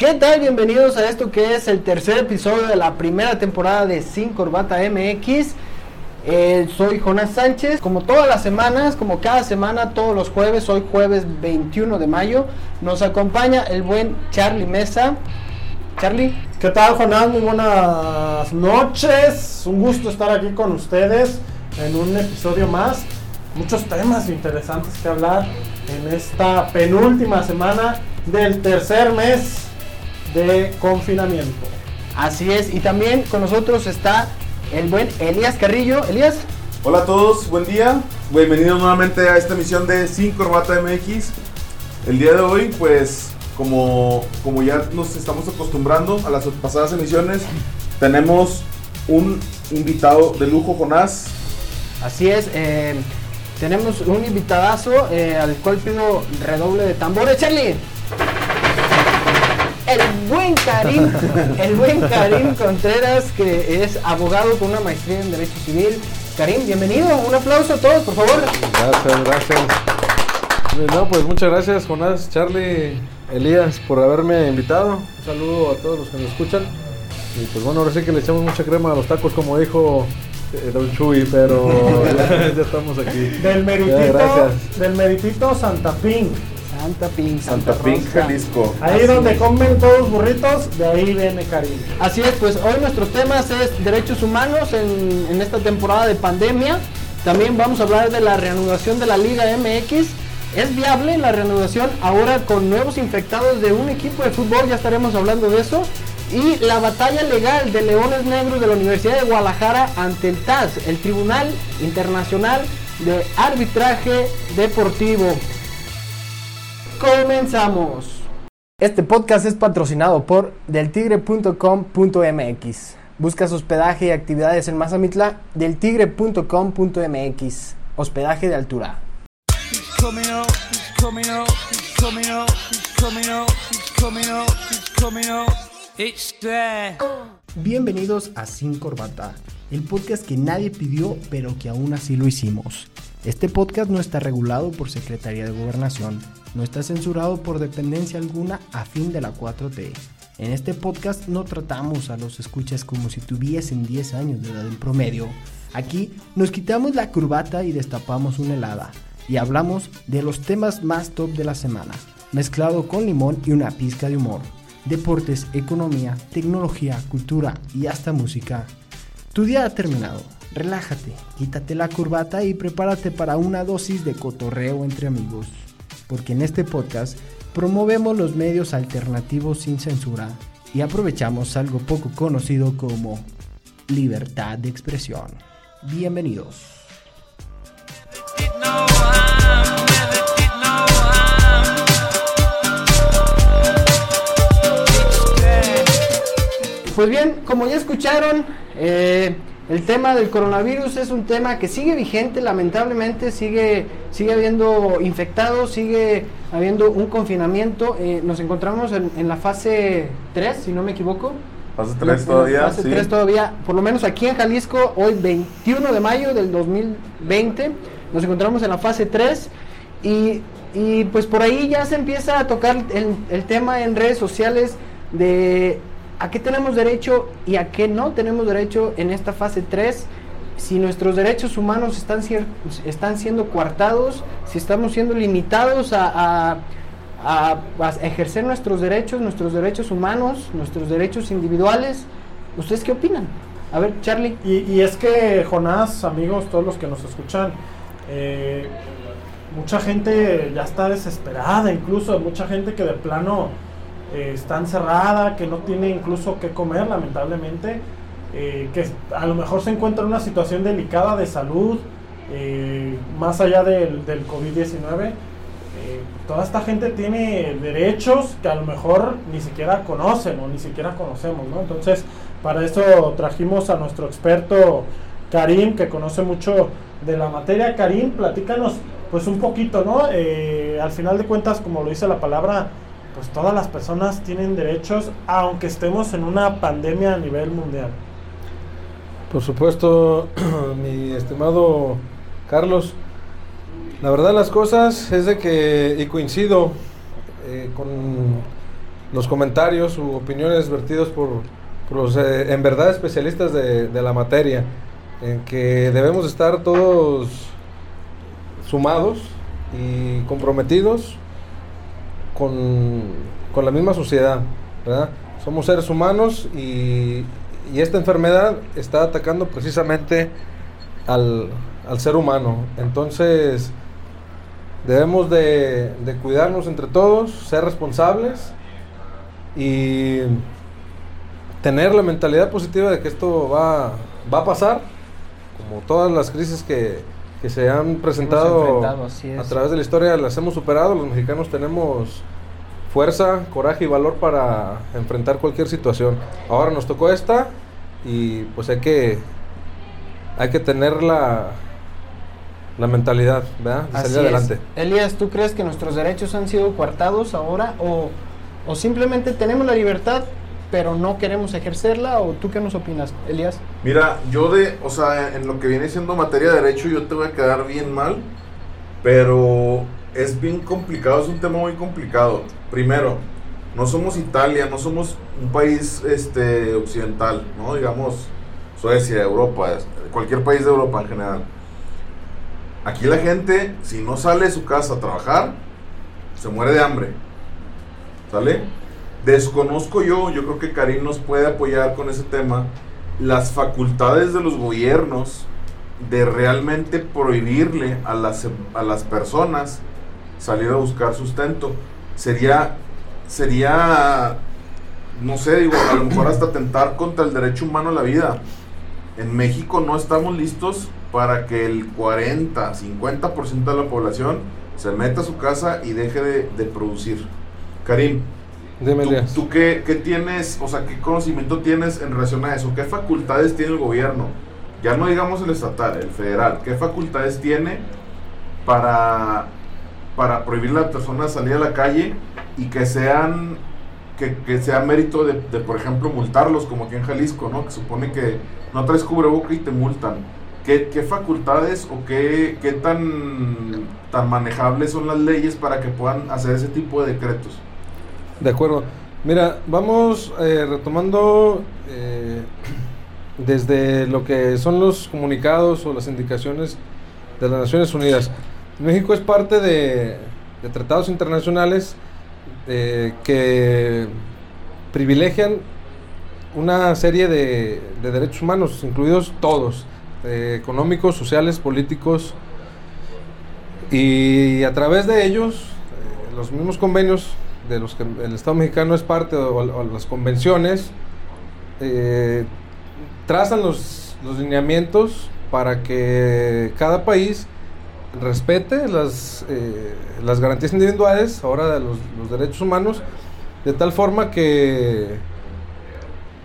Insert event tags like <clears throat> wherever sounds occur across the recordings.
¿Qué tal? Bienvenidos a esto que es el tercer episodio de la primera temporada de Sin Corbata MX. Eh, soy Jonás Sánchez, como todas las semanas, como cada semana, todos los jueves, hoy jueves 21 de mayo, nos acompaña el buen Charlie Mesa. Charlie. ¿Qué tal, Jonás? Muy buenas noches. Un gusto estar aquí con ustedes en un episodio más. Muchos temas interesantes que hablar en esta penúltima semana del tercer mes de confinamiento. Así es, y también con nosotros está el buen Elías Carrillo. Elías. Hola a todos, buen día. Bienvenidos nuevamente a esta emisión de Sin Corbata MX. El día de hoy, pues, como, como ya nos estamos acostumbrando a las pasadas emisiones, tenemos un invitado de lujo, Jonás. Así es, eh, tenemos un invitadazo eh, al cual pido redoble de tambores. Charlie el buen Karim, el buen Karim Contreras, que es abogado con una maestría en Derecho Civil. Karim, bienvenido, un aplauso a todos, por favor. Gracias, gracias. No, pues muchas gracias, Jonás, Charlie, Elías, por haberme invitado. Un saludo a todos los que nos escuchan. Y pues bueno, ahora sí que le echamos mucha crema a los tacos, como dijo eh, Don Chuy, pero <laughs> ya, estamos aquí. Del meritito, del meritito Santa Pink. Santa Pink. Santa, Pink, Jalisco. Ahí donde comen todos los burritos, de ahí viene cariño. Así es, pues hoy nuestros temas es derechos humanos en, en esta temporada de pandemia. También vamos a hablar de la reanudación de la Liga MX. ¿Es viable la reanudación ahora con nuevos infectados de un equipo de fútbol? Ya estaremos hablando de eso. Y la batalla legal de Leones Negros de la Universidad de Guadalajara ante el TAS, el Tribunal Internacional de Arbitraje Deportivo. Comenzamos. Este podcast es patrocinado por deltigre.com.mx. Buscas hospedaje y actividades en Mazamitla, deltigre.com.mx. Hospedaje de altura. Bienvenidos a Sin Corbata, el podcast que nadie pidió pero que aún así lo hicimos. Este podcast no está regulado por Secretaría de Gobernación, no está censurado por dependencia alguna a fin de la 4T. En este podcast no tratamos a los escuchas como si tuviesen 10 años de edad en promedio. Aquí nos quitamos la corbata y destapamos una helada y hablamos de los temas más top de la semana, mezclado con limón y una pizca de humor. Deportes, economía, tecnología, cultura y hasta música. Tu día ha terminado. Relájate, quítate la corbata y prepárate para una dosis de cotorreo entre amigos. Porque en este podcast promovemos los medios alternativos sin censura y aprovechamos algo poco conocido como libertad de expresión. Bienvenidos. Pues bien, como ya escucharon, eh, el tema del coronavirus es un tema que sigue vigente, lamentablemente sigue, sigue habiendo infectados, sigue habiendo un confinamiento. Eh, nos encontramos en, la fase 3, si no me equivoco. Fase 3 todavía. Fase 3 todavía, por lo menos aquí en Jalisco, hoy 21 de mayo del 2020, nos encontramos en la fase 3 y, y pues por ahí ya se empieza a tocar el, el tema en redes sociales de a qué tenemos derecho y a qué no tenemos derecho en esta fase 3, si nuestros derechos humanos están, están siendo coartados, si estamos siendo limitados a, ejercer nuestros derechos, nuestros derechos humanos, nuestros derechos individuales. ¿Ustedes qué opinan? A ver, Charlie. Y, es que, Jonás, amigos, todos los que nos escuchan, eh, mucha gente ya está desesperada, incluso mucha gente que de plano eh, está que no tiene incluso qué comer, lamentablemente, eh, que a lo mejor se encuentra en una situación delicada de salud, eh, más allá del, del COVID-19. toda esta gente tiene derechos que a lo mejor ni siquiera conocen o ni siquiera conocemos, ¿no? Entonces, para eso trajimos a nuestro experto Karim, que conoce mucho de la materia. Karim, platícanos pues un poquito, ¿no? al final de cuentas, como lo dice la palabra, pues todas las personas tienen derechos aunque estemos en una pandemia a nivel mundial. Por supuesto, <clears throat> mi estimado Carlos, la verdad las cosas es de que, y coincido eh, con, los comentarios u opiniones vertidos por, los eh, en verdad especialistas de la materia, en que debemos estar todos sumados y comprometidos con, con la misma sociedad, ¿verdad? Somos seres humanos y, y esta enfermedad está atacando precisamente al, al ser humano. Entonces, debemos de, de cuidarnos entre todos, ser responsables y tener la mentalidad positiva de que esto va, va a pasar, como todas las crisis que, que se han presentado es. a través de la historia, las hemos superado, los mexicanos tenemos fuerza, coraje y valor para enfrentar cualquier situación. Ahora nos tocó esta y pues hay que hay que tener la, la mentalidad, ¿verdad? De salir es. adelante. Elías, ¿tú crees que nuestros derechos han sido coartados ahora o, o simplemente tenemos la libertad pero no queremos ejercerla o tú qué nos opinas, Elías? Mira, yo de, o sea, en lo que viene siendo materia de derecho, yo te voy a quedar bien mal, pero es bien complicado, es un tema muy complicado. Primero, no somos Italia, no somos un país este, occidental, ¿no? Digamos, Suecia, Europa, cualquier país de Europa en general. Aquí la gente, si no sale de su casa a trabajar, se muere de hambre. ¿Sale? Desconozco yo, yo creo que Karim nos puede apoyar con ese tema, las facultades de los gobiernos de realmente prohibirle a las, a las personas salir a buscar sustento. Sería, sería, no sé, digo, a lo mejor hasta atentar contra el derecho humano a la vida. En México no estamos listos para que el 40, 50% de la población se meta a su casa y deje de, de producir. Karim, ¿Tú, qué, qué tienes, o sea, qué conocimiento tienes en relación a eso? ¿Qué facultades tiene el gobierno? Ya no digamos el estatal, el federal. ¿Qué facultades tiene para, para prohibir a las personas salir a la calle y que sean que, que sea mérito de, de, por ejemplo, multarlos, como aquí en Jalisco, ¿no? Que supone que no traes cubreboca y te multan. ¿Qué, qué facultades o qué, qué tan, tan manejables son las leyes para que puedan hacer ese tipo de decretos? De acuerdo. Mira, vamos eh, retomando eh, <clears throat> desde lo que son los comunicados o las indicaciones de las Naciones Unidas. México es parte de, tratados internacionales eh, que privilegian una serie de, de derechos humanos, incluidos todos, eh, económicos, sociales, políticos, y a través de ellos, los mismos convenios de los que el Estado mexicano es parte o, las convenciones, eh, trazan los, los lineamientos para que cada país respete las, eh, las garantías individuales, ahora de los, los derechos humanos, de tal forma que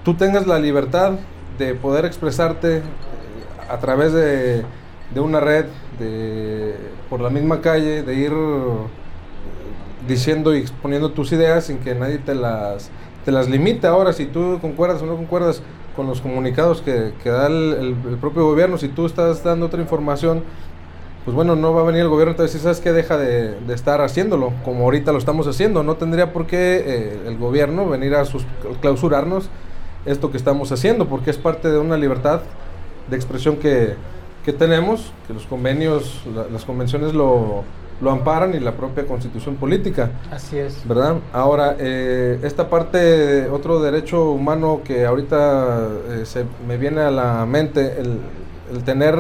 tú tengas la libertad de poder expresarte eh, a través de, de una red, de, por la misma calle, de ir diciendo y exponiendo tus ideas sin que nadie te las, te las limite. Ahora, si tú concuerdas o no concuerdas con los comunicados que, que da el, el- propio gobierno, si tú estás dando otra información, pues bueno, no va a venir el gobierno a decir, ¿sabes qué? Deja de, de estar haciéndolo, como ahorita lo estamos haciendo. No tendría por qué eh, el gobierno venir a sus, clausurarnos esto que estamos haciendo, porque es parte de una libertad de expresión que, que tenemos, que los convenios, la- las convenciones lo, lo amparan y la propia constitución política. Así es. ¿verdad? Ahora, eh, esta parte, otro derecho humano que ahorita eh, se me viene a la mente, el, el tener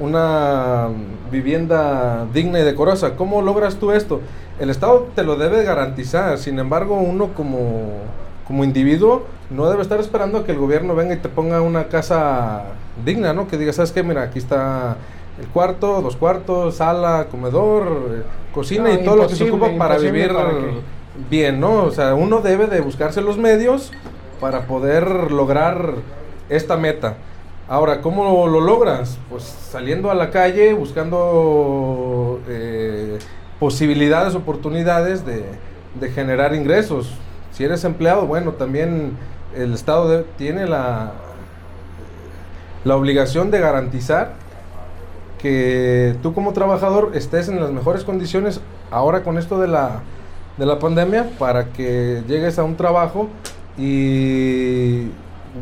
una vivienda digna y decorosa. ¿Cómo logras tú esto? El Estado te lo debe garantizar, sin embargo, uno como, como individuo no debe estar esperando a que el gobierno venga y te ponga una casa digna, ¿no? Que diga, ¿sabes qué? Mira, aquí está el cuarto, dos cuartos, sala, comedor, eh, cocina No, y todo lo que se ocupa para vivir para bien, ¿no? O sea, uno debe de buscarse los medios para poder lograr esta meta. Ahora, ¿cómo lo logras? Pues saliendo a la calle, buscando eh, posibilidades, oportunidades de, de generar ingresos. Si eres empleado, bueno, también el Estado de- tiene la, la obligación de garantizar que tú como trabajador estés en las mejores condiciones ahora con esto de la, de la pandemia para que llegues a un trabajo y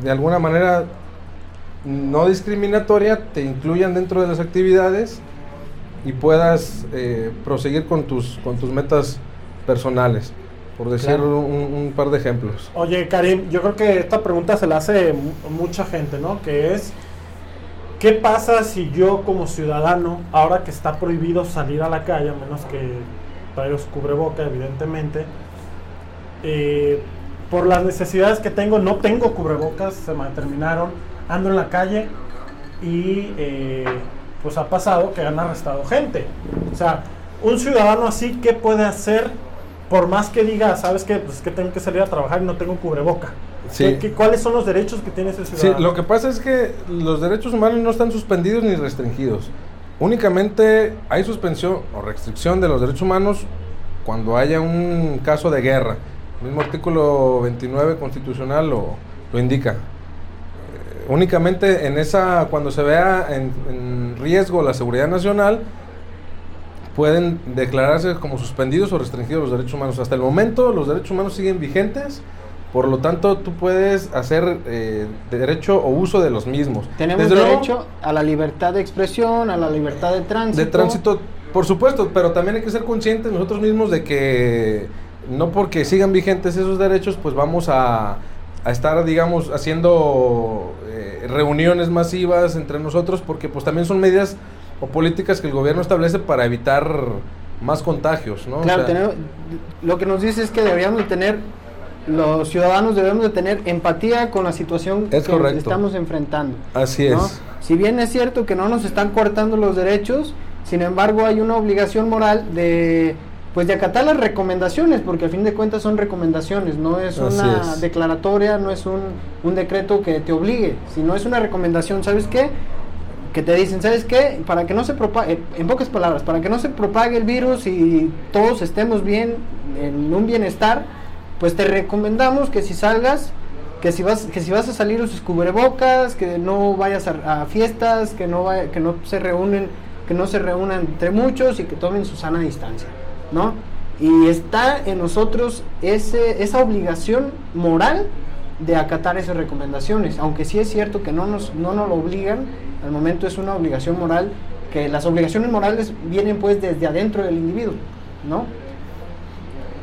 de alguna manera no discriminatoria te incluyan dentro de las actividades y puedas eh, proseguir con tus, con tus metas personales, por decir Claro. un, un par de ejemplos. Oye, Karim, yo creo que esta pregunta se la hace mu- mucha gente, ¿no? Que es, ¿qué pasa si yo como ciudadano, ahora que está prohibido salir a la calle, a menos que traigas cubreboca, evidentemente, eh, por las necesidades que tengo, no tengo cubrebocas, se me terminaron, ando en la calle y eh, pues ha pasado que han arrestado gente. O sea, un ciudadano así, ¿qué puede hacer? Por más que diga, ¿sabes qué? Pues que tengo que salir a trabajar y no tengo cubreboca. Sí. ¿Qué- qué- ¿Cuáles son los derechos que tiene ese Sí, ciudadano? lo que pasa es que los derechos humanos no están suspendidos ni restringidos. Únicamente hay suspensión o restricción de los derechos humanos cuando haya un caso de guerra. El mismo artículo 29 constitucional lo, lo indica. Eh, únicamente en esa, cuando se vea en, en riesgo la seguridad nacional, pueden declararse como suspendidos o restringidos los derechos humanos. Hasta el momento los derechos humanos siguen vigentes, por lo tanto tú puedes hacer eh, derecho o uso de los mismos. Tenemos Desde luego, derecho a la libertad de expresión, a la libertad de tránsito. de tránsito, por supuesto, pero también hay que ser conscientes nosotros mismos de que no porque sigan vigentes esos derechos, pues vamos a, a estar, digamos, haciendo eh, reuniones masivas entre nosotros, porque pues también son medidas o políticas que el gobierno establece para evitar más contagios, ¿no? O Claro, sea, tenemos- lo que nos dice es que deberíamos de tener, los ciudadanos debemos de tener empatía con la situación Es que correcto. estamos enfrentando. Así ¿no? es. Si bien es cierto que no nos están cortando los derechos, sin embargo hay una obligación moral de pues de acatar las recomendaciones, porque a fin de cuentas son recomendaciones, no es Así una es. declaratoria, no es un, un decreto que te obligue, sino es una recomendación, ¿sabes qué? Que te dicen, ¿sabes qué? Para que no se propague, en pocas palabras, para que no se propague el virus y todos estemos bien, en un bienestar, pues te recomendamos que si salgas, que si vas, que si vas a salir uses cubrebocas, que no vayas a, fiestas, que no vaya- que no se reúnen, que no se reúnan entre muchos y que tomen su sana distancia, ¿no? Y está en nosotros ese, esa obligación moral de acatar esas recomendaciones, aunque sí es cierto que no nos, no nos lo obligan, al momento es una obligación moral, que las obligaciones morales vienen pues desde adentro del individuo, ¿no?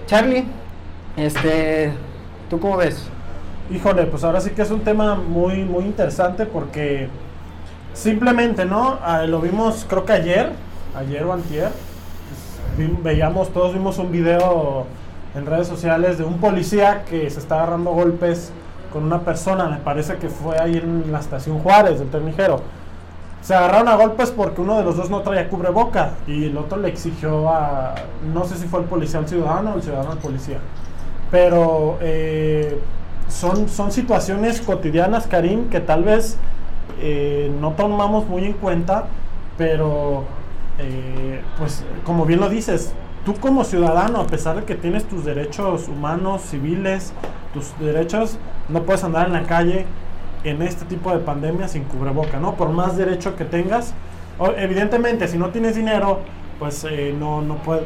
Charlie, este, ¿tú cómo ves? Híjole, pues ahora sí que es un tema muy, muy interesante porque simplemente, ¿no? Ah, lo vimos creo que ayer, ayer o antier, pues, veíamos, todos vimos un video en redes sociales de un policía que se está agarrando golpes con una persona, me parece que fue ahí en la estación Juárez del Ternijero. Se agarraron a golpes porque uno de los dos no traía cubreboca y el otro le exigió a, no sé si fue el policía al ciudadano o el ciudadano al policía. Pero eh, son, son situaciones cotidianas, Karim, que tal vez eh, no tomamos muy en cuenta, pero eh, pues como bien lo dices, tú como ciudadano, a pesar de que tienes tus derechos humanos, civiles, tus derechos, no puedes andar en la calle en este tipo de pandemia sin cubreboca, ¿no? Por más derecho que tengas, evidentemente, si no tienes dinero, pues eh, no, no, puede-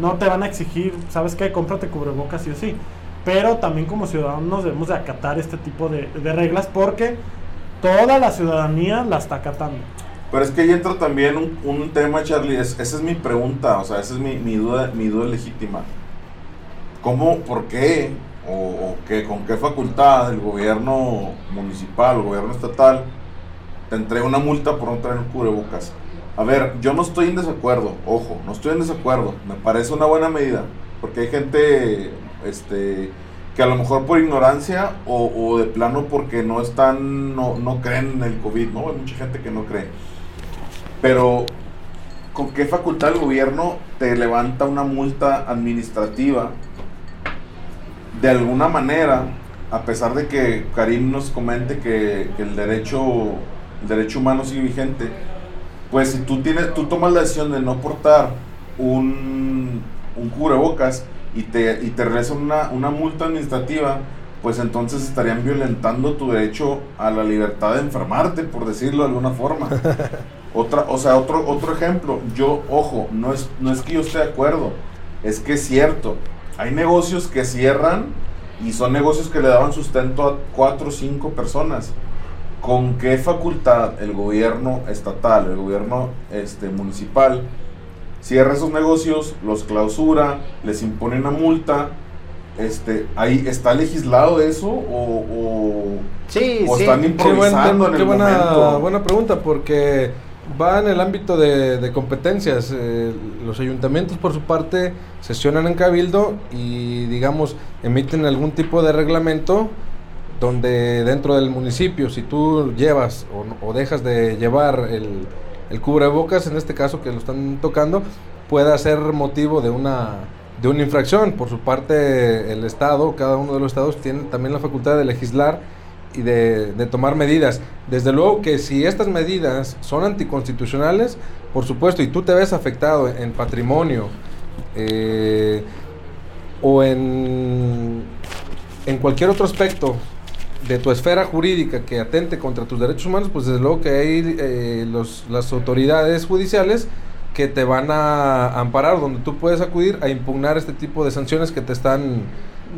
no te van a exigir, ¿sabes qué? Cómprate cubrebocas sí o sí. Pero también como ciudadanos debemos de acatar este tipo de, reglas porque toda la ciudadanía la está acatando. Pero es que ahí entra también un, un tema, Charlie. es- esa es mi pregunta, o sea, esa es mi, mi duda, mi duda legítima. ¿Cómo, por qué, o, o con qué facultad el gobierno municipal el gobierno estatal te entrega una multa por no traer cubrebocas? A ver, yo no estoy en desacuerdo, ojo, no estoy en desacuerdo. Me parece una buena medida, porque hay gente, este, que a lo mejor por ignorancia o, de plano porque no están, no, no creen en el COVID, ¿no? Hay mucha gente que no cree. Pero, ¿con qué facultad el gobierno te levanta una multa administrativa? De alguna manera, a pesar de que Karim nos comente que, que el derecho el derecho humano sigue vigente, pues si tú tienes, tú tomas la decisión de no portar un, un cubrebocas y te, y te regresan una, una multa administrativa, pues entonces estarían violentando tu derecho a la libertad de enfermarte, por decirlo de alguna forma. <laughs> Otra, o sea, otro, otro ejemplo, yo, ojo, no es, no es que yo esté de acuerdo, es que es cierto. hay negocios que cierran y son negocios que le daban sustento a cuatro o cinco personas. ¿Con qué facultad el gobierno estatal, el gobierno este, municipal, cierra esos negocios, los clausura, les impone una multa? Este, ahí ¿Está legislado eso o, o, sí, o sí. están improvisando qué, en el buena, momento? buena pregunta, porque va en el ámbito de, de competencias. Eh, los ayuntamientos, por su parte, sesionan en cabildo y, digamos, emiten algún tipo de reglamento donde dentro del municipio, si tú llevas o, o dejas de llevar el, el, cubrebocas, en este caso que lo están tocando, pueda ser motivo de una, de una infracción. Por su parte, el Estado, cada uno de los estados tiene también la facultad de legislar y de, de, tomar medidas. Desde luego que si estas medidas son anticonstitucionales, por supuesto, y tú te ves afectado en, patrimonio eh, o en, en cualquier otro aspecto de tu esfera jurídica que atente contra tus derechos humanos, pues desde luego que hay eh, los, las autoridades judiciales que te van a amparar, donde tú puedes acudir a impugnar este tipo de sanciones que te están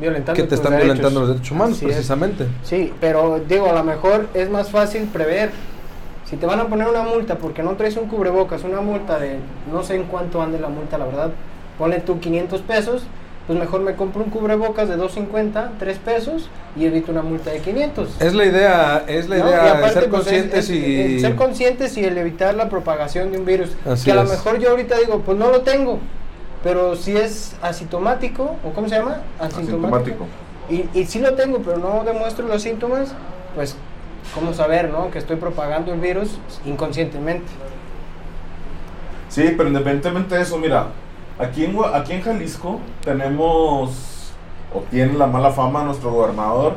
violentando que te están derechos. violentando los derechos humanos, Así precisamente. Es. Sí, pero digo, a lo mejor es más fácil prever. Si te van a poner una multa porque no traes un cubrebocas, una multa de no sé en cuánto ande la multa, la verdad, ponle tú 500 pesos, pues mejor me compro un cubrebocas de 2.50, 3 pesos y evito una multa de 500. Es la idea, es la ¿no? idea Y aparte, de ser pues, conscientes es- es- y ser conscientes y el evitar la propagación de un virus. Así que a lo mejor yo ahorita digo, pues no lo tengo, pero si es asintomático, o cómo se llama? Asintomático. Y, y sí lo tengo, pero no demuestro los síntomas, pues, ¿cómo saber, no? Que estoy propagando el virus inconscientemente. Sí, pero independientemente de eso, mira, aquí en, aquí en Jalisco tenemos, o tiene la mala fama nuestro gobernador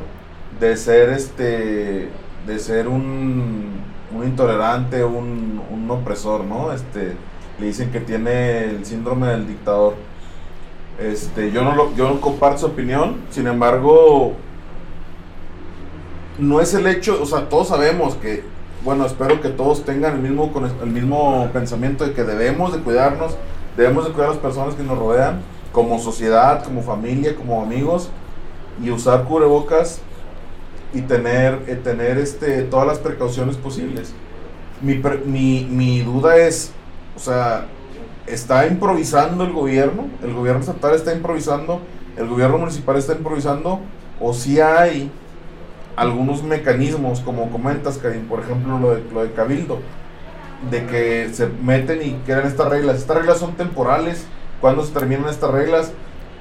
de ser este, de ser un, un intolerante, un, un opresor, ¿no? Este, le dicen que tiene el síndrome del dictador. Este, yo no lo, yo no comparto su opinión, sin embargo, no es el hecho, o sea, todos sabemos que, bueno, espero que todos tengan el mismo, el mismo pensamiento de que debemos de cuidarnos, debemos de cuidar a las personas que nos rodean, como sociedad, como familia, como amigos, y usar cubrebocas y tener, eh, tener este, todas las precauciones posibles. Mi, mi, mi duda es, o sea, ¿está improvisando el gobierno? ¿El gobierno estatal está improvisando? ¿El gobierno municipal está improvisando? ¿O si hay algunos mecanismos, como comentas, Karim, por ejemplo, lo de, lo de Cabildo, de que se meten y crean estas reglas? Estas reglas son temporales. ¿Cuándo se terminan estas reglas?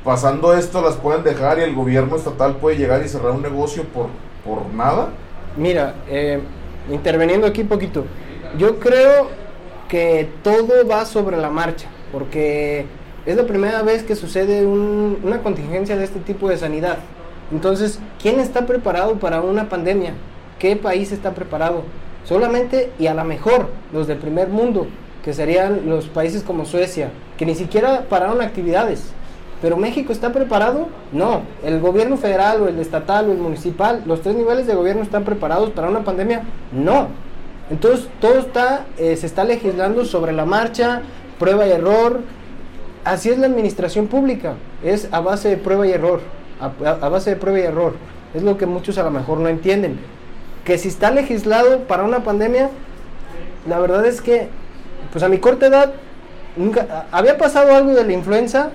Pasando esto, las pueden dejar y el gobierno estatal puede llegar y cerrar un negocio por, por nada. Mira, eh, interveniendo aquí poquito, yo creo que todo va sobre la marcha, porque es la primera vez que sucede un- una contingencia de este tipo de sanidad. Entonces, ¿quién está preparado para una pandemia? ¿Qué país está preparado? Solamente y a lo mejor los del primer mundo, que serían los países como Suecia, que ni siquiera pararon actividades. Pero México está preparado? No. El gobierno federal o el estatal o el municipal, los tres niveles de gobierno están preparados para una pandemia? No. Entonces todo está, eh, se está legislando sobre la marcha, prueba y error. Así es la administración pública, es a base de prueba y error, a, a- base de prueba y error. Es lo que muchos a lo mejor no entienden. Que si está legislado para una pandemia, la verdad es que, pues a mi corta edad, nunca había pasado algo de la influenza,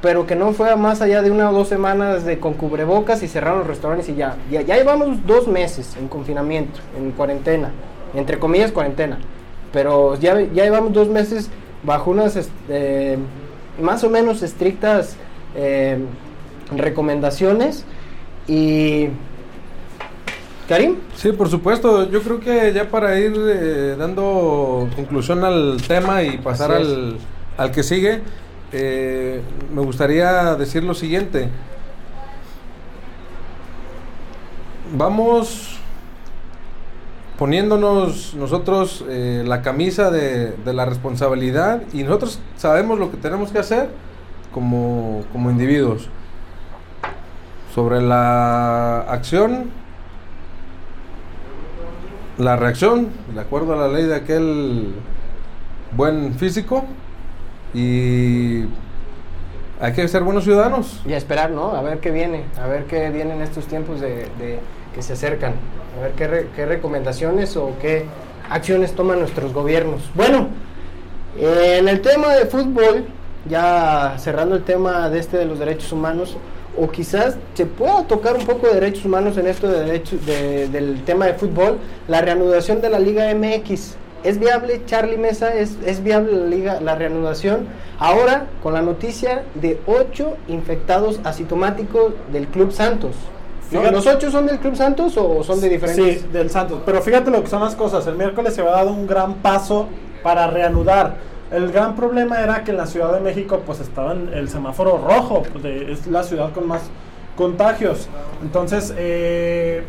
pero que no fue más allá de una o dos semanas de con cubrebocas y cerraron los restaurantes y ya. Ya, ya llevamos dos meses en confinamiento, en cuarentena, entre comillas cuarentena. Pero ya, ya llevamos dos meses bajo unas este, más o menos estrictas eh, recomendaciones y... Karim, Sí, por supuesto. Yo creo que ya para ir eh, dando conclusión al tema y pasar al, al que sigue, eh, me gustaría decir lo siguiente. Vamos poniéndonos nosotros eh, la camisa de, de la responsabilidad y nosotros sabemos lo que tenemos que hacer como, como individuos. Sobre la acción, la reacción, de acuerdo a la ley de aquel buen físico, y hay que ser buenos ciudadanos. Y a esperar, ¿no? A ver qué viene, a ver qué viene en estos tiempos de, de que se acercan, a ver qué, re- qué recomendaciones o qué acciones toman nuestros gobiernos. Bueno, en el tema de fútbol, ya cerrando el tema de este de los derechos humanos, o quizás se pueda tocar un poco de derechos humanos en esto de derechos, de- del tema de fútbol, la reanudación de la Liga MX. ¿Es viable, Charlie Mesa? ¿Es, es viable la, liga, la reanudación? Ahora, con la noticia de ocho infectados asintomáticos del Club Santos. ¿No? Fíjate- ¿Los ocho son del Club Santos o son de diferentes? Sí, del Santos. Pero fíjate lo que son las cosas. El miércoles se había dado un gran paso para reanudar. El gran problema era que en la Ciudad de México pues estaba en el semáforo rojo. pues, de- es la ciudad con más contagios. Entonces, eh,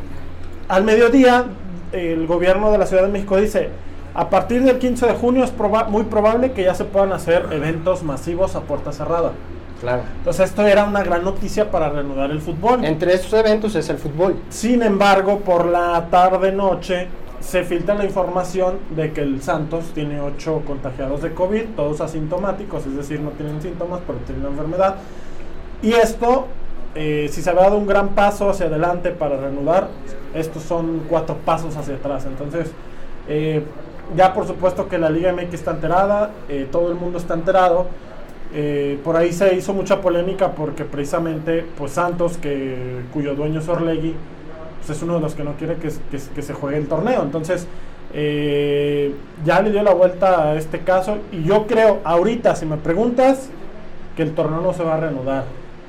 al mediodía, el gobierno de la Ciudad de México dice, a partir del 15 de junio es proba- muy probable que ya se puedan hacer eventos masivos a puerta cerrada. Claro. Entonces esto era una gran noticia para reanudar el fútbol. Entre estos eventos es el fútbol. Sin embargo, por la tarde-noche se filtra la información de que el Santos tiene ocho contagiados de COVID, todos asintomáticos, es decir, no tienen síntomas, pero tienen la enfermedad. Y esto, eh, si se había dado un gran paso hacia adelante para reanudar, estos son cuatro pasos hacia atrás. Entonces, eh, ya por supuesto que la Liga MX está enterada, eh, todo el mundo está enterado. Por ahí se hizo mucha polémica porque precisamente pues Santos, que, cuyo dueño es Orlegui, pues es uno de los que no quiere que, que- que se juegue el torneo. Entonces, eh, ya le dio la vuelta a este caso y yo creo, ahorita, si me preguntas, que el torneo no se va a reanudar.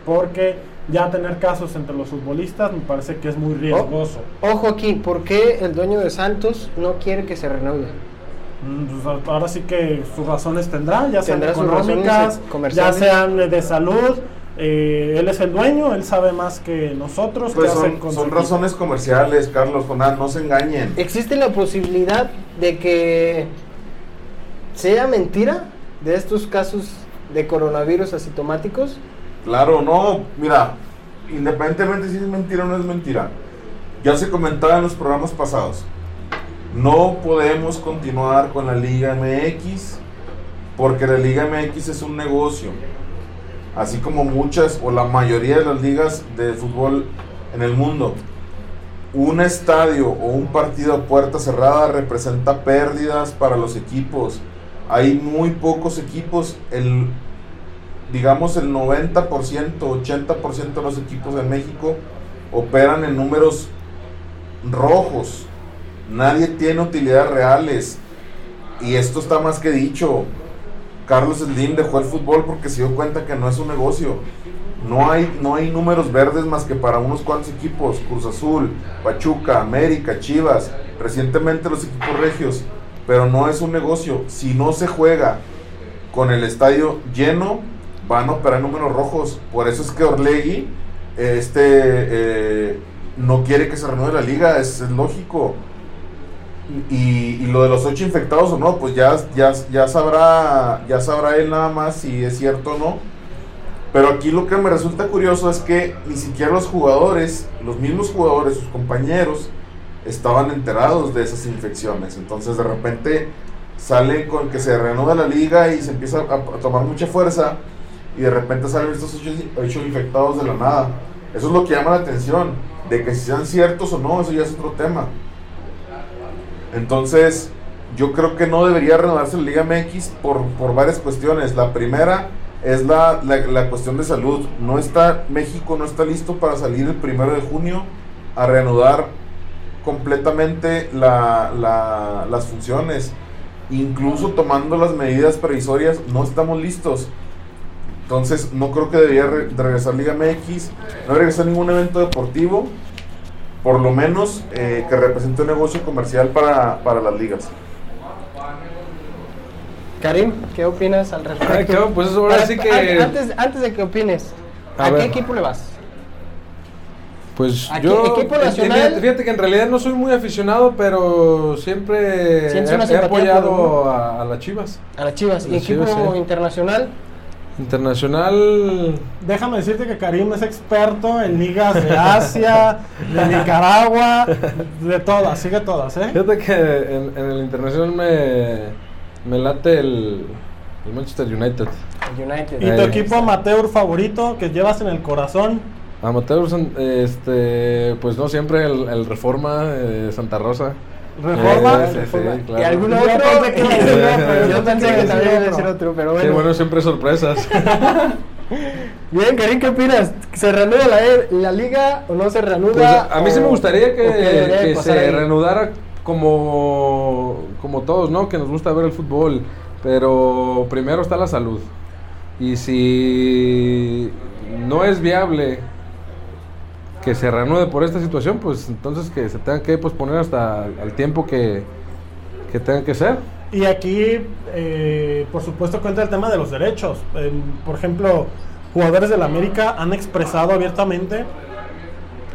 Porque ya tener casos entre los futbolistas me parece que es muy riesgoso. Ojo aquí, ¿por qué el dueño de Santos no quiere que se reanude? Mm, pues, ahora sí que sus razones tendrá, ya sean Tendrá económicas, ya sean de salud. Eh, él es el dueño, él sabe más que nosotros. Pues son, con son razones comerciales, Carlos, Jonás, no se engañen. ¿Existe la posibilidad de que sea mentira de estos casos de coronavirus asintomáticos? Claro, no, mira, independientemente si es mentira o no es mentira, ya se comentaba en los programas pasados, no podemos continuar con la Liga MX porque la Liga MX es un negocio, así como muchas o la mayoría de las ligas de fútbol en el mundo. Un estadio o un partido a puerta cerrada representa pérdidas para los equipos. Hay muy pocos equipos, el digamos el 90%, 80% de los equipos de México operan en números rojos. Nadie tiene utilidades reales. Y esto está más que dicho. Carlos Slim dejó el fútbol porque se dio cuenta que no es un negocio. No hay, no hay números verdes más que para unos cuantos equipos. Cruz Azul, Pachuca, América, Chivas, recientemente los equipos regios. Pero no es un negocio. Si no se juega con el estadio lleno, van a operar números rojos. Por eso es que Orlegui este, eh, no quiere que se renueve la liga, es, es lógico. Y, y lo de los ocho infectados o no, pues ya, ya, ya, sabrá, ya sabrá él nada más si es cierto o no. Pero aquí lo que me resulta curioso es que ni siquiera los jugadores, los mismos jugadores, sus compañeros, estaban enterados de esas infecciones. Entonces de repente sale con que se reanuda la liga y se empieza a, a tomar mucha fuerza y de repente salen estos ocho, ocho infectados de la nada. Eso es lo que llama la atención, de que si sean ciertos o no, eso ya es otro tema. Entonces, yo creo que no debería renovarse la Liga MX por, por varias cuestiones. La primera es la, la, cuestión de salud. No está, México no está listo para salir el primero de junio a reanudar completamente la, la, las funciones. Incluso tomando las medidas previsorias, no estamos listos. Entonces, no creo que debería re- regresar Liga MX, no regresar ningún evento deportivo, por lo menos eh, que represente un negocio comercial para, para las ligas. Karim, ¿qué opinas al respecto? Pues ahora Para- sí que- an- Antes, antes de que opines, A ¿a, qué equipo le vas? Pues Aquí, yo, equipo eh, nacional. Fíjate, fíjate que en realidad no soy muy aficionado, pero siempre he, he apoyado a, a las Chivas. A las Chivas. ¿Y equipo Chivas, sí. Internacional? Déjame decirte que Karim es experto en ligas de Asia, <laughs> de Nicaragua, de todas, sigue todas, ¿eh? fíjate que en, en el internacional me, me late el, El Manchester United. United. ¿Y tu Eh, equipo amateur favorito que llevas en el corazón? Amateurs, este, pues no siempre el, el Reforma de Santa Rosa. ¿Reforma? Eh, sí, claro. ¿Y algún Yo otro? pensé que <laughs> Yo pensé que también iba a decir otro, pero bueno. bueno, siempre sorpresas. <laughs> Bien, Karim, ¿qué opinas? ¿Se reanuda la, la liga o no se reanuda? Pues, a mí sí me o- gustaría que, o que se ahí? reanudara como, como todos, ¿no? Que nos gusta ver el fútbol. Pero primero está la salud. Y si no es viable que se reanude por esta situación, pues entonces que se tenga que posponer hasta el tiempo que, que tenga que ser. Y aquí, eh, por supuesto, cuenta el tema de los derechos. Por ejemplo, jugadores del América han expresado abiertamente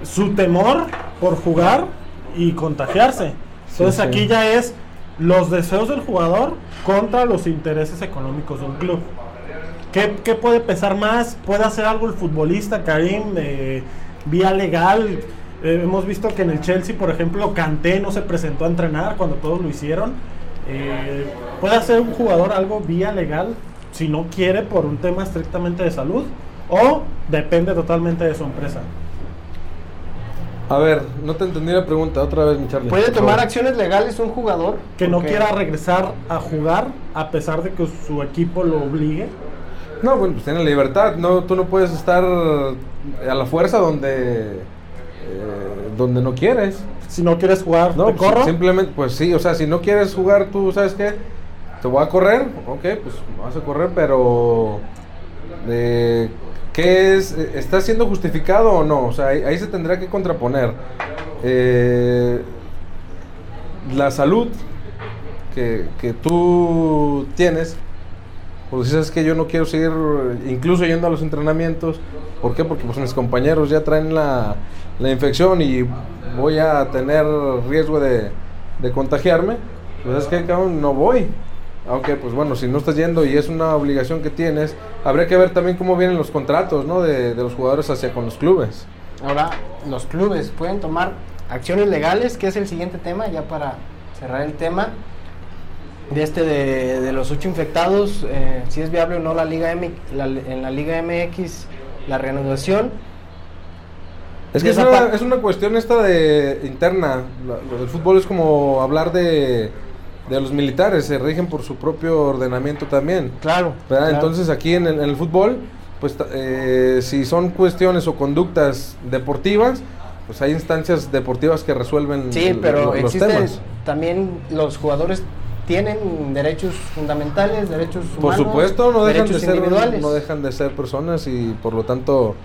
su temor por jugar y contagiarse. Entonces Sí, sí. aquí ya es los deseos del jugador contra los intereses económicos de un club. ¿Qué, qué puede pesar más? ¿Puede hacer algo el futbolista, Karim? eh, vía legal. Eh, hemos visto que en el Chelsea, por ejemplo, Kanté no se presentó a entrenar cuando todos lo hicieron. Eh, ¿Puede hacer un jugador algo vía legal si no quiere por un tema estrictamente de salud? ¿O depende totalmente de su empresa? A ver, no te entendí la pregunta, otra vez, mi Charlie. ¿Puede tomar acciones legales un jugador? Que no quiera regresar a jugar a pesar de que su equipo lo obligue. No, bueno, pues tiene libertad. No, tú no puedes estar a la fuerza donde, eh, donde no quieres. Si no quieres jugar, No, ¿te pues, corro? simplemente, pues sí, o sea, si no quieres jugar, tú sabes qué, te voy a correr, ok, pues vas a correr, pero eh, ¿qué es? ¿Está siendo justificado o no? O sea, ahí, ahí se tendrá que contraponer. Eh, la salud que, que tú tienes, pues dices que yo no quiero seguir incluso yendo a los entrenamientos. ¿Por qué? Porque pues mis compañeros ya traen la, la infección y voy a tener riesgo de, de contagiarme. Pues es que cabrón, no voy. Aunque pues bueno, si no estás yendo y es una obligación que tienes, habría que ver también cómo vienen los contratos ¿no? de, de los jugadores hacia con los clubes. Ahora, los clubes pueden tomar acciones legales, que es el siguiente tema, ya para cerrar el tema. De este de, de los ocho infectados, eh, si es viable o no la Liga M, la- en la Liga MX la reanudación. Es que es una, es una cuestión esta de interna. Lo del fútbol es como hablar de, de los militares, se rigen por su propio ordenamiento también. Claro. Entonces aquí en el, en el fútbol, pues eh, si son cuestiones o conductas deportivas, pues hay instancias deportivas que resuelven Sí, el- pero lo- los existe temas. también los jugadores tienen derechos fundamentales, derechos Por humanos, supuesto, no dejan, de ser, individuales. no dejan de ser personas y por lo tanto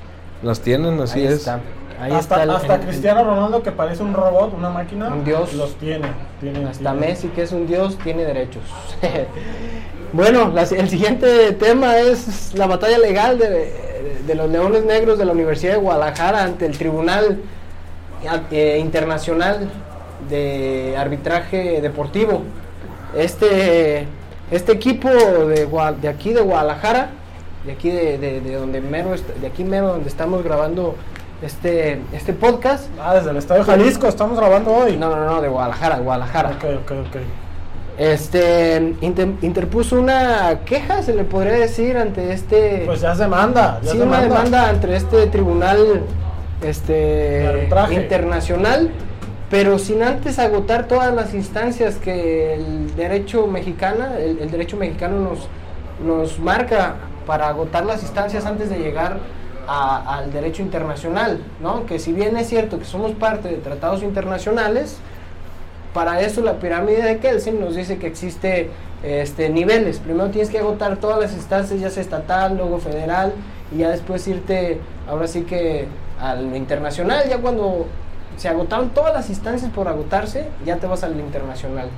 las tienen, así Ahí es. está. Ahí hasta está el- hasta el- Cristiano Ronaldo, que parece un robot, una máquina, Un dios. los tiene. tiene Hasta tiene. Messi, que es un dios, tiene derechos. <laughs> bueno, la- el siguiente tema es la batalla legal de, de los Leones Negros de la Universidad de Guadalajara ante el Tribunal eh, Internacional de Arbitraje Deportivo. Este, este equipo de, de aquí de Guadalajara, de aquí de, de- de donde mero, de aquí mero donde estamos grabando este, este podcast. Ah, desde el Estadio Jalisco estamos grabando hoy. No, no, no, de Guadalajara, Guadalajara. Ok, ok, ok. Este inter- interpuso una queja, se le podría decir, ante este. Pues ya es demanda. Ya sí, una demanda ante este tribunal este internacional, pero sin antes agotar todas las instancias que el derecho mexicano, el, derecho mexicano nos, nos marca para agotar las instancias antes de llegar al derecho internacional, ¿no? Que si bien es cierto que somos parte de tratados internacionales, para eso la pirámide de Kelsen nos dice que existe este, niveles. Primero tienes que agotar todas las instancias, ya sea estatal, luego federal, y ya después irte, ahora sí que a lo internacional. Ya cuando se agotaron todas las instancias por agotarse, ya te vas al internacional.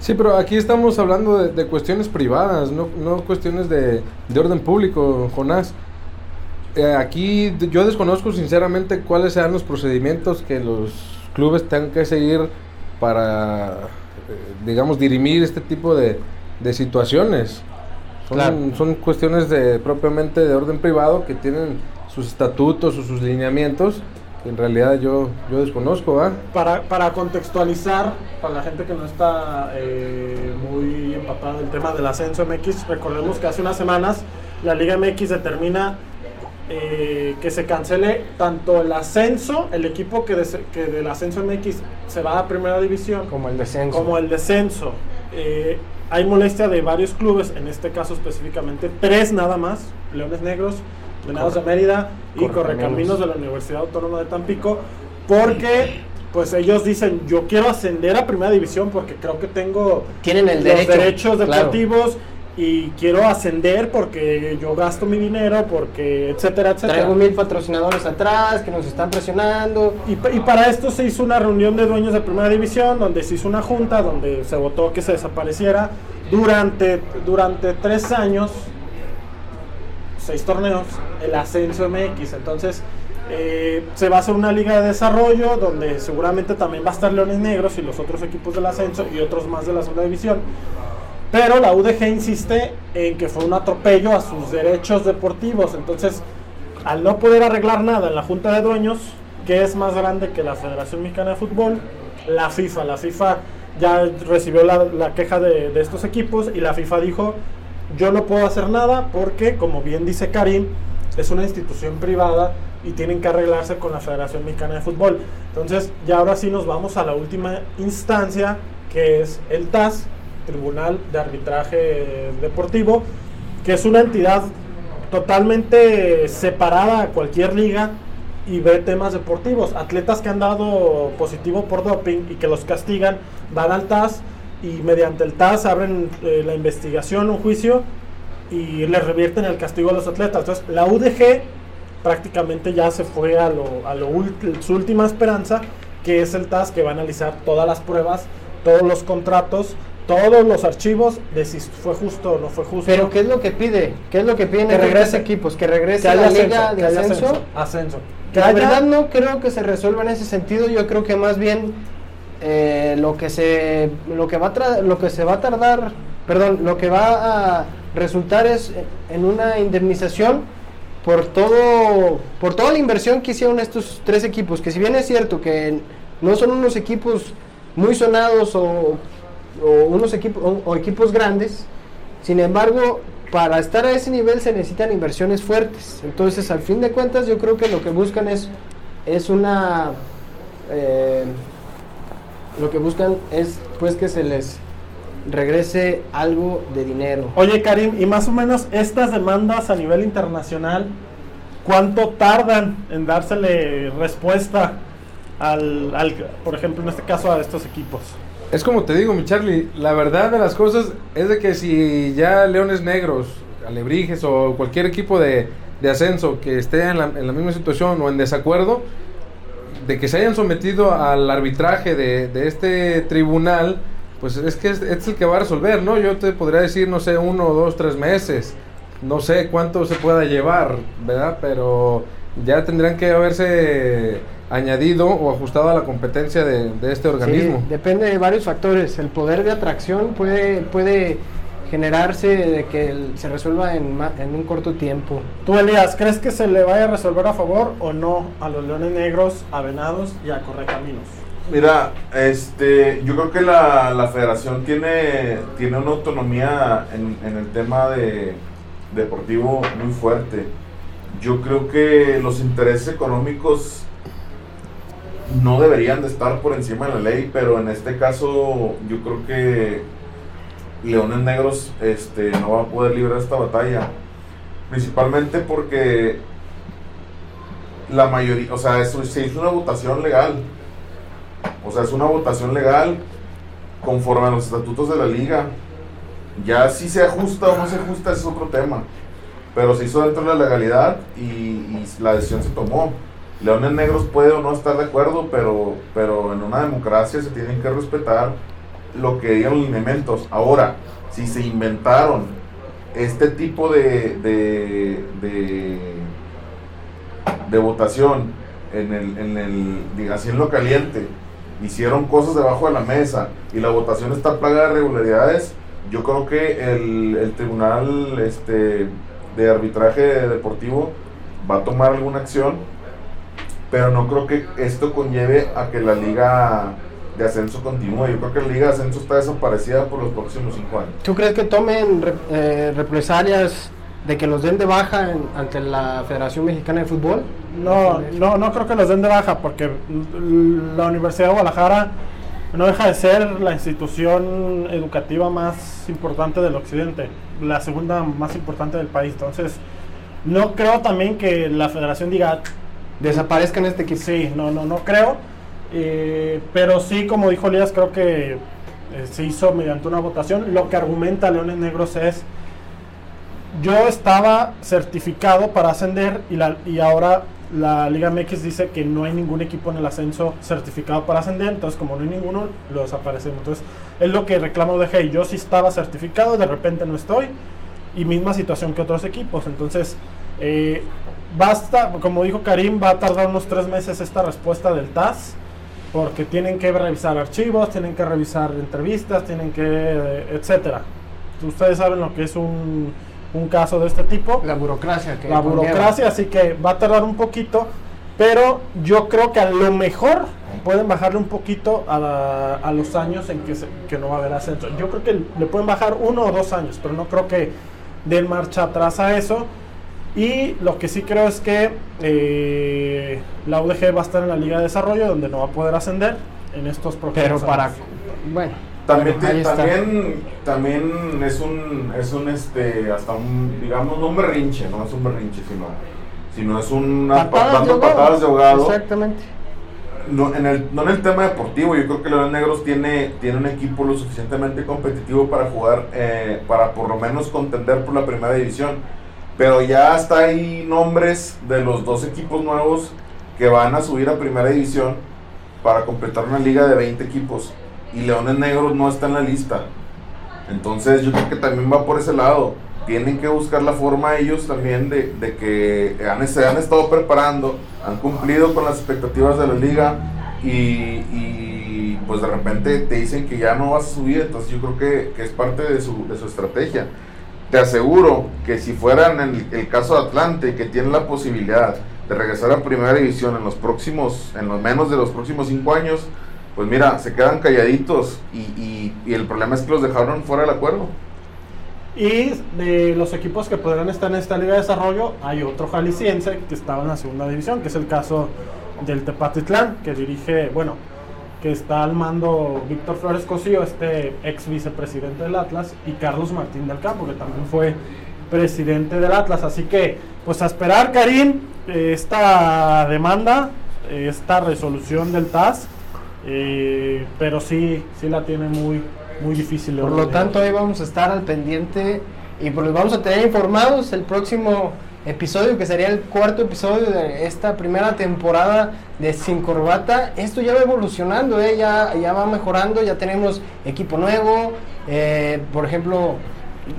Sí, pero aquí estamos hablando de, de cuestiones privadas, no, no cuestiones de, de orden público, Jonás. Eh, aquí yo desconozco sinceramente cuáles sean los procedimientos que los clubes tengan que seguir para, eh, digamos, dirimir este tipo de, de situaciones. Son, Claro. son cuestiones de propiamente de orden privado que tienen sus estatutos o sus lineamientos que en realidad yo, yo desconozco, ¿va? Para, para contextualizar, para la gente que no está eh, muy empapada del tema del ascenso MX, recordemos que hace unas semanas la Liga MX determina eh, que se cancele tanto el ascenso, el equipo que, des- que del ascenso MX se va a primera división, Como el descenso. como el descenso. Eh, hay molestia de varios clubes, en este caso específicamente tres nada más, Leones Negros, Venados de Mérida y Correcaminos. De la Universidad Autónoma de Tampico, porque pues ellos dicen, yo quiero ascender a primera división porque creo que tengo Tienen el los derecho. derechos claro. deportivos y quiero ascender porque yo gasto mi dinero, porque etcétera, etcétera. Traigo mil patrocinadores atrás que nos están presionando. Y, y para esto se hizo una reunión de dueños de primera división, donde se hizo una junta, donde se votó que se desapareciera durante, durante tres años, seis torneos, el ascenso MX. Entonces eh, se va a hacer una liga de desarrollo, donde seguramente también va a estar Leones Negros y los otros equipos del ascenso y otros más de la segunda división. Pero la UDG insiste en que fue un atropello a sus derechos deportivos. Entonces, al no poder arreglar nada en la Junta de Dueños, que es más grande que la Federación Mexicana de Fútbol, la FIFA, la FIFA ya recibió la, la queja de, de estos equipos y la FIFA dijo, yo no puedo hacer nada porque, como bien dice Karim, es una institución privada y tienen que arreglarse con la Federación Mexicana de Fútbol. Entonces, ya ahora sí nos vamos a la última instancia, que es el TAS, Tribunal de Arbitraje Deportivo, que es una entidad totalmente separada a cualquier liga y ve temas deportivos. Atletas que han dado positivo por doping y que los castigan van al TAS y mediante el TAS abren eh, la investigación, un juicio y le revierten el castigo a los atletas. Entonces, la UDG prácticamente ya se fue a, lo, a lo su última esperanza, que es el TAS que va a analizar todas las pruebas, todos los contratos, todos los archivos de si fue justo o no fue justo. Pero ¿qué es lo que pide? ¿Qué es lo que piden Que regrese. equipos? Que regrese que haya la ascenso, liga de que haya ascenso. ascenso. ascenso. Que La haya- verdad no creo que se resuelva en ese sentido. Yo creo que más bien eh, lo que se lo que va a lo que se va a tardar, perdón, lo que va a resultar es en una indemnización por todo por toda la inversión que hicieron estos tres equipos. Que si bien es cierto que no son unos equipos muy sonados o, o unos equipos equipos grandes, sin embargo para estar a ese nivel se necesitan inversiones fuertes. Entonces, al fin de cuentas, yo creo que lo que buscan es, es una... eh, lo que buscan es pues que se les regrese algo de dinero. Oye, Karim, y más o menos estas demandas a nivel internacional, ¿cuánto tardan en dársele respuesta al, al, por ejemplo, en este caso a estos equipos? Es como te digo, mi Charlie, la verdad de las cosas es de que si ya Leones Negros, Alebrijes o cualquier equipo de, de ascenso que esté en la, en la misma situación o en desacuerdo, de que se hayan sometido al arbitraje de, de este tribunal, pues es que es, es el que va a resolver, ¿no? Yo te podría decir, no sé, uno, dos, tres meses, no sé cuánto se pueda llevar, ¿verdad? Pero ya tendrían que haberse añadido o ajustado a la competencia de, de este organismo. Sí, depende de varios factores. El poder de atracción puede, puede generarse de que se resuelva en, ma- en un corto tiempo. Tú, Elías, ¿crees que se le vaya a resolver a favor o no a los Leones Negros, a Venados y a Correcaminos? Mira, este, yo creo que la, la federación tiene, tiene una autonomía en, en el tema de deportivo muy fuerte. Yo creo que los intereses económicos no deberían de estar por encima de la ley, pero en este caso yo creo que Leones Negros este, no va a poder librar esta batalla. Principalmente porque la mayoría, o sea, eso, se hizo una votación legal. O sea, es una votación legal conforme a los estatutos de la liga. Ya si se ajusta o no se ajusta es otro tema. Pero se hizo dentro de la legalidad y, y la decisión se tomó. Leones Negros puede o no estar de acuerdo, pero, pero en una democracia se tienen que respetar lo que digan los lineamientos. Ahora, si se inventaron este tipo de, de, de, de votación en el, en el, lo caliente, hicieron cosas debajo de la mesa y la votación está plagada de irregularidades, yo creo que el, el tribunal este, de arbitraje deportivo va a tomar alguna acción pero no creo que esto conlleve a que la liga de ascenso continúe. Yo creo que la liga de ascenso está desaparecida por los próximos cinco años. ¿Tú crees que tomen re- eh, represalias de que los den de baja en- ante la Federación Mexicana de Fútbol? No, no, no creo que los den de baja porque la Universidad de Guadalajara no deja de ser la institución educativa más importante del occidente, la segunda más importante del país. Entonces, no creo también que la federación diga, Desaparezcan este equipo. sí, no, no, no creo. Eh, pero sí, como dijo Elías, creo que eh, se hizo mediante una votación. Lo que argumenta Leones Negros es, yo estaba certificado para ascender y, la, y ahora la Liga MX dice que no hay ningún equipo en el ascenso certificado para ascender, entonces como no hay ninguno, lo desaparecemos. Entonces es lo que reclamo de Hey, yo sí estaba certificado, de repente no estoy, y misma situación que otros equipos. Entonces, eh, basta, como dijo Karim, va a tardar unos tres meses esta respuesta del TAS, porque tienen que revisar archivos, tienen que revisar entrevistas, tienen que, eh, etcétera. Ustedes saben lo que es un, un caso de este tipo La burocracia. Que la burocracia, así que va a tardar un poquito, pero yo creo que a lo mejor pueden bajarle un poquito a, la- a los años en que, se- que no va a haber ascenso. Yo creo que le pueden bajar uno o dos años, pero no creo que den marcha atrás a eso. Y lo que sí creo es que eh, la UDG va a estar en la Liga de Desarrollo, donde no va a poder ascender en estos próximos Pero para. años. Bueno. También, bueno, también, también es un, es un, este, hasta un, digamos, no un berrinche, no es un berrinche, sino, sino es una, Patadas dando patadas de ahogado. Exactamente. No en, el, no en el tema deportivo, yo creo que Leones Negros tiene, tiene un equipo lo suficientemente competitivo para jugar, eh, para por lo menos contender por la primera división. Pero ya hasta hay nombres de los dos equipos nuevos que van a subir a primera división para completar una liga de 20 equipos. Y Leones Negros no está en la lista. Entonces yo creo que también va por ese lado. Tienen que buscar la forma ellos también de, que han, se han estado preparando, han cumplido con las expectativas de la liga y, y, pues de repente te dicen que ya no vas a subir. Entonces yo creo que, que es parte de su, de su estrategia. Te aseguro que si fueran el, caso de Atlante, que tiene la posibilidad de regresar a primera división en los próximos, en los menos de los próximos cinco años, pues mira, se quedan calladitos y- y el problema es que los dejaron fuera del acuerdo. Y de los equipos que podrán estar en esta liga de desarrollo, hay otro jalisciense que estaba en la segunda división, que es el caso del Tepatitlán, que dirige, bueno, que está al mando Víctor Flores Cosío, este ex vicepresidente del Atlas, y Carlos Martín del Campo, que también fue presidente del Atlas. Así que, pues a esperar, Karim, eh, esta demanda, eh, esta resolución del TAS, eh, pero sí, sí la tiene muy, muy difícil. Por lo tanto, ahí vamos a estar al pendiente y pues los vamos a tener informados el próximo episodio, que sería el cuarto episodio de esta primera temporada de Sin Corbata. Esto ya va evolucionando, ¿eh? ya, ya va mejorando, ya tenemos equipo nuevo, eh, por ejemplo,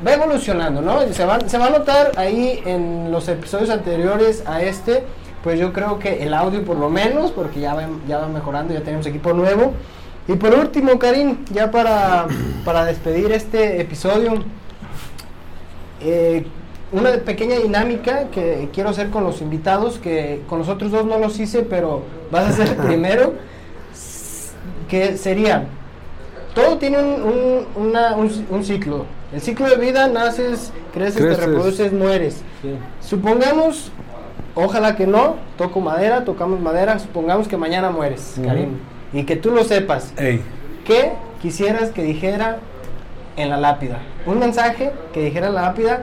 va evolucionando, ¿no? Se va, se va a notar ahí en los episodios anteriores a este, pues yo creo que el audio por lo menos, porque ya va, ya va mejorando, ya tenemos equipo nuevo. Y por último, Karim, ya para, para despedir este episodio, eh, una pequeña dinámica que quiero hacer con los invitados, que con los otros dos no los hice, pero vas a ser <laughs> el primero, que sería, todo tiene un, un- una- un- un ciclo. El ciclo de vida, naces, creces, Creces. te reproduces, mueres. Sí. Supongamos, ojalá que no, toco madera, tocamos madera, supongamos que mañana mueres. Karim, y que tú lo sepas. Ey. ¿Qué quisieras que dijera en la lápida? Un mensaje que dijera en la lápida.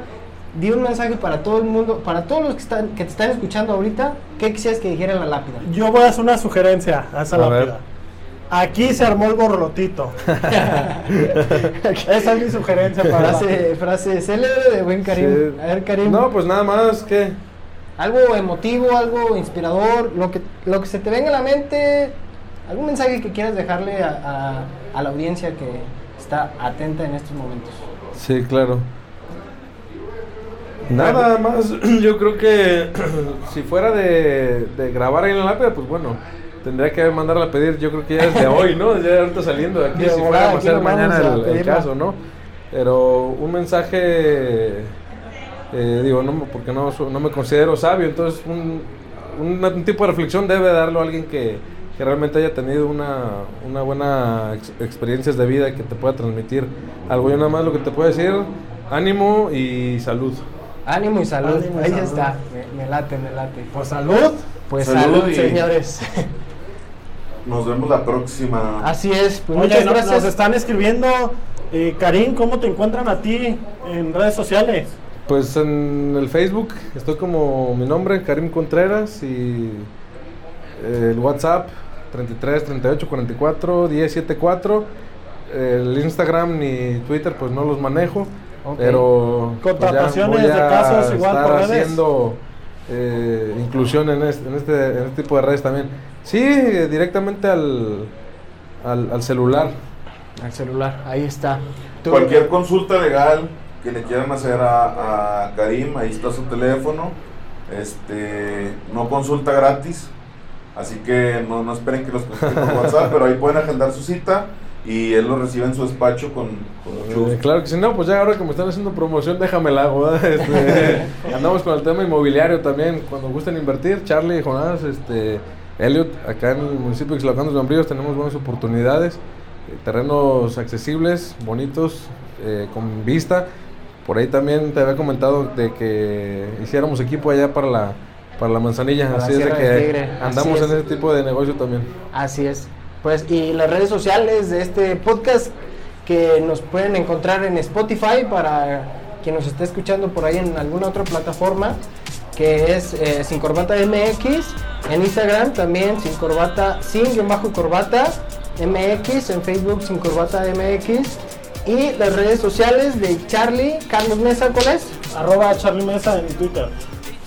Di un mensaje para todo el mundo, para todos los que, están, que te están escuchando ahorita. ¿Qué quisieras que dijera en la lápida? Yo voy a hacer una sugerencia a esa A lápida. ver. Aquí se armó el borlotito. <laughs> Esa es mi sugerencia para frase, frase célebre de buen Karim. Sí. A ver, Karim. No, pues nada más que. Algo emotivo, algo inspirador, lo que, lo que se te venga a la mente. Algún mensaje que quieras dejarle a, a- a la audiencia que está atenta en estos momentos. Sí, claro. Nada más, <clears throat> yo creo que <clears throat> si fuera de, de grabar ahí en la lápida, pues bueno, tendría que mandarla a pedir, yo creo que ya desde hoy, ¿no? Ya ahorita saliendo de aquí, <laughs> De si fuéramos a mañana el, el caso, ¿no? Pero un mensaje, eh, digo, no, porque no, no me considero sabio, entonces un, un, un tipo de reflexión debe darlo a alguien que, que realmente haya tenido una, una buena ex- experiencias de vida que te pueda transmitir algo. Yo nada más lo que te puedo decir, ánimo y salud. Ánimo y salud. Ánimo y Ahí salud. está. Me, me late, me late. Pues salud. Pues Salud salud, y- señores. Nos vemos la próxima. Así es. Pues Oye, muchas no- gracias. nos están escribiendo. Eh, Karim, ¿cómo te encuentran a ti en redes sociales? Pues en el Facebook estoy como mi nombre, Karim Contreras, y el WhatsApp 33 38 44 10 74. El Instagram ni Twitter pues no los manejo, Pero pues, ya Contrataciones de casos igual estar por redes. haciendo eh, inclusión en este, en, este, en este tipo de redes también. Sí, directamente al, al, al celular. Al celular, ahí está. Tú- Cualquier consulta legal que le quieran hacer a, a Karim, ahí está su teléfono. Este, no consulta gratis, así que no, no esperen que los consulte por <laughs> WhatsApp, pero ahí pueden agendar su cita y él lo recibe en su despacho con, con mucho Eh, gusto. claro que si no, pues ya ahora que me están haciendo promoción, déjame la hago. ¿verdad? Este, <laughs> andamos con el tema inmobiliario también. Cuando gusten invertir, Charlie, Jonás, este, Elliot, acá en el municipio de Xilacán de los Bambríos tenemos buenas oportunidades, eh, terrenos accesibles, bonitos, eh, con vista. Por ahí también te había comentado de que hiciéramos equipo allá para la, para la manzanilla. Para la así es de que así andamos es. en ese tipo de negocio también. Así es. Pues y las redes sociales de este podcast que nos pueden encontrar en Spotify para quien nos esté escuchando por ahí en alguna otra plataforma que es eh, Sin Corbata MX, en Instagram también Sin Corbata, sin guion bajo corbata MX, en Facebook Sin Corbata MX y las redes sociales de Charlie, Carlos Mesa, ¿cuál es? Arroba Charlie Mesa en Twitter.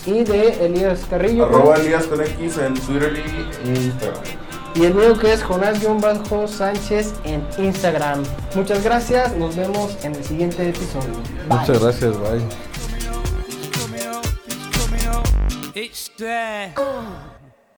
Y de Elías Carrillo. Arroba Elías con X en Twitter y Instagram. Y el mío que es Jonás-Sánchez en Instagram. Muchas gracias, nos vemos en el siguiente episodio. Bye. Muchas gracias, bye. It's there.